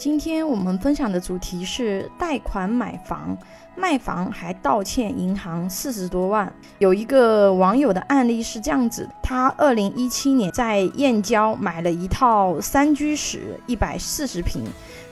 今天我们分享的主题是贷款买房，卖房还倒欠银行四十多万。有一个网友的案例是这样子：他二零一七年在燕郊买了一套三居室，一百四十平，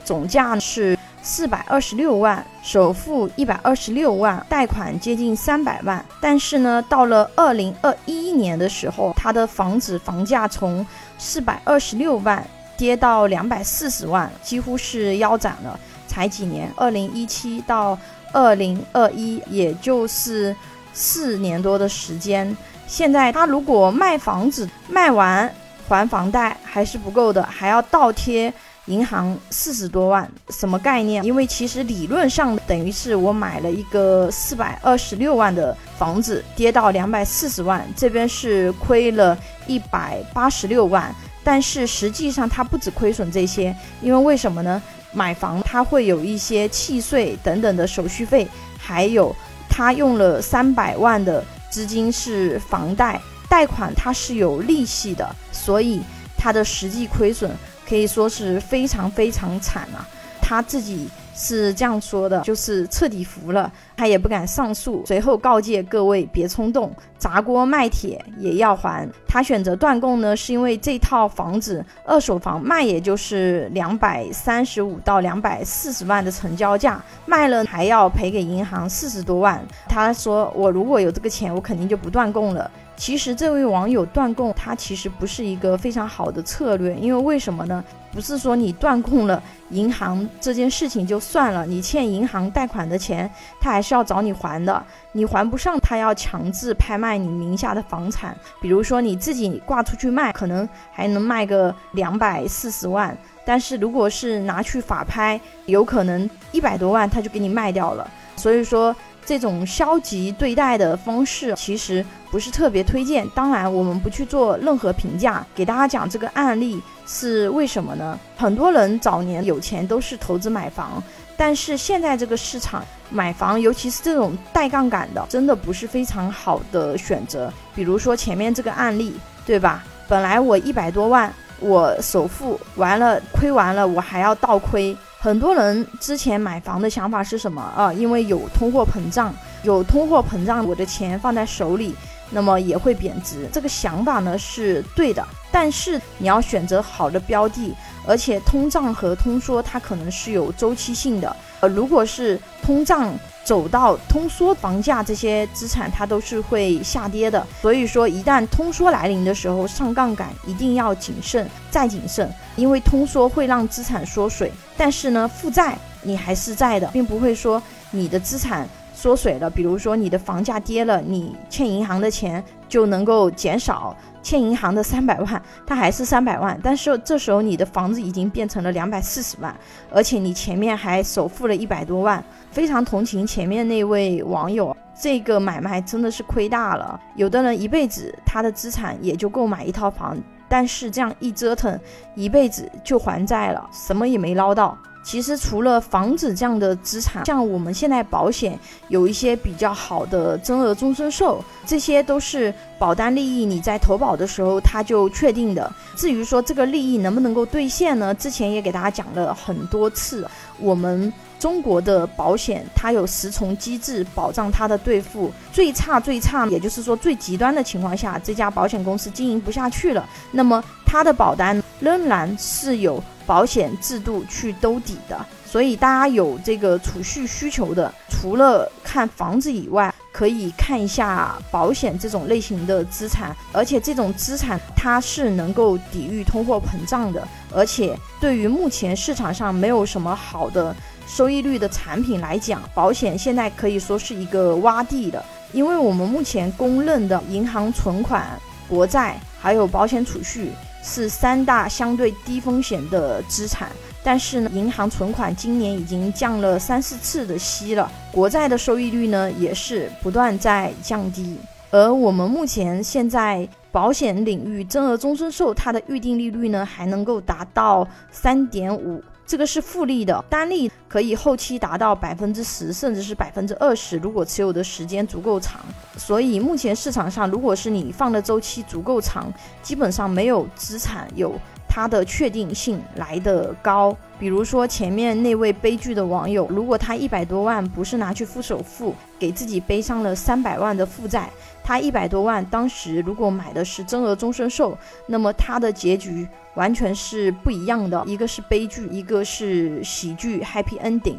总价是四百二十六万，首付一百二十六万，贷款接近三百万。但是呢，到了二零二一年的时候，他的房子房价从四百二十六万。跌到两百四十万，几乎是腰斩了。才几年，二零一七到二零二一，也就是四年多的时间。现在他如果卖房子卖完还房贷还是不够的，还要倒贴银行四十多万，什么概念？因为其实理论上等于是我买了一个四百二十六万的房子，跌到两百四十万，这边是亏了一百八十六万。但是实际上，它不止亏损这些，因为为什么呢？买房它会有一些契税等等的手续费，还有他用了三百万的资金是房贷贷款，它是有利息的，所以它的实际亏损可以说是非常非常惨啊，他自己。是这样说的，就是彻底服了，他也不敢上诉。随后告诫各位别冲动，砸锅卖铁也要还。他选择断供呢，是因为这套房子二手房卖也就是两百三十五到两百四十万的成交价，卖了还要赔给银行四十多万。他说：“我如果有这个钱，我肯定就不断供了。”其实这位网友断供，他其实不是一个非常好的策略，因为为什么呢？不是说你断供了银行这件事情就算了，你欠银行贷款的钱，他还是要找你还的。你还不上，他要强制拍卖你名下的房产。比如说你自己挂出去卖，可能还能卖个两百四十万，但是如果是拿去法拍，有可能一百多万他就给你卖掉了。所以说。这种消极对待的方式其实不是特别推荐。当然，我们不去做任何评价，给大家讲这个案例是为什么呢？很多人早年有钱都是投资买房，但是现在这个市场买房，尤其是这种带杠杆的，真的不是非常好的选择。比如说前面这个案例，对吧？本来我一百多万，我首付完了亏完了，我还要倒亏。很多人之前买房的想法是什么啊？因为有通货膨胀，有通货膨胀，我的钱放在手里，那么也会贬值。这个想法呢是对的，但是你要选择好的标的，而且通胀和通缩它可能是有周期性的。呃，如果是通胀走到通缩，房价这些资产它都是会下跌的。所以说，一旦通缩来临的时候，上杠杆一定要谨慎再谨慎，因为通缩会让资产缩水，但是呢，负债你还是在的，并不会说你的资产缩水了。比如说你的房价跌了，你欠银行的钱就能够减少。欠银行的三百万，它还是三百万，但是这时候你的房子已经变成了两百四十万，而且你前面还首付了一百多万，非常同情前面那位网友，这个买卖真的是亏大了。有的人一辈子他的资产也就够买一套房，但是这样一折腾，一辈子就还债了，什么也没捞到。其实除了房子这样的资产，像我们现在保险有一些比较好的增额终身寿，这些都是保单利益，你在投保的时候它就确定的。至于说这个利益能不能够兑现呢？之前也给大家讲了很多次，我们中国的保险它有十重机制保障它的兑付，最差最差，也就是说最极端的情况下，这家保险公司经营不下去了，那么它的保单仍然是有。保险制度去兜底的，所以大家有这个储蓄需求的，除了看房子以外，可以看一下保险这种类型的资产，而且这种资产它是能够抵御通货膨胀的，而且对于目前市场上没有什么好的收益率的产品来讲，保险现在可以说是一个洼地的，因为我们目前公认的银行存款、国债还有保险储蓄。是三大相对低风险的资产，但是呢，银行存款今年已经降了三四次的息了，国债的收益率呢也是不断在降低，而我们目前现在保险领域增额终身寿，它的预定利率呢还能够达到三点五。这个是复利的，单利可以后期达到百分之十，甚至是百分之二十，如果持有的时间足够长。所以目前市场上，如果是你放的周期足够长，基本上没有资产有它的确定性来得高。比如说前面那位悲剧的网友，如果他一百多万不是拿去付首付，给自己背上了三百万的负债，他一百多万当时如果买的是增额终身寿，那么他的结局完全是不一样的，一个是悲剧，一个是喜剧，Happy Ending。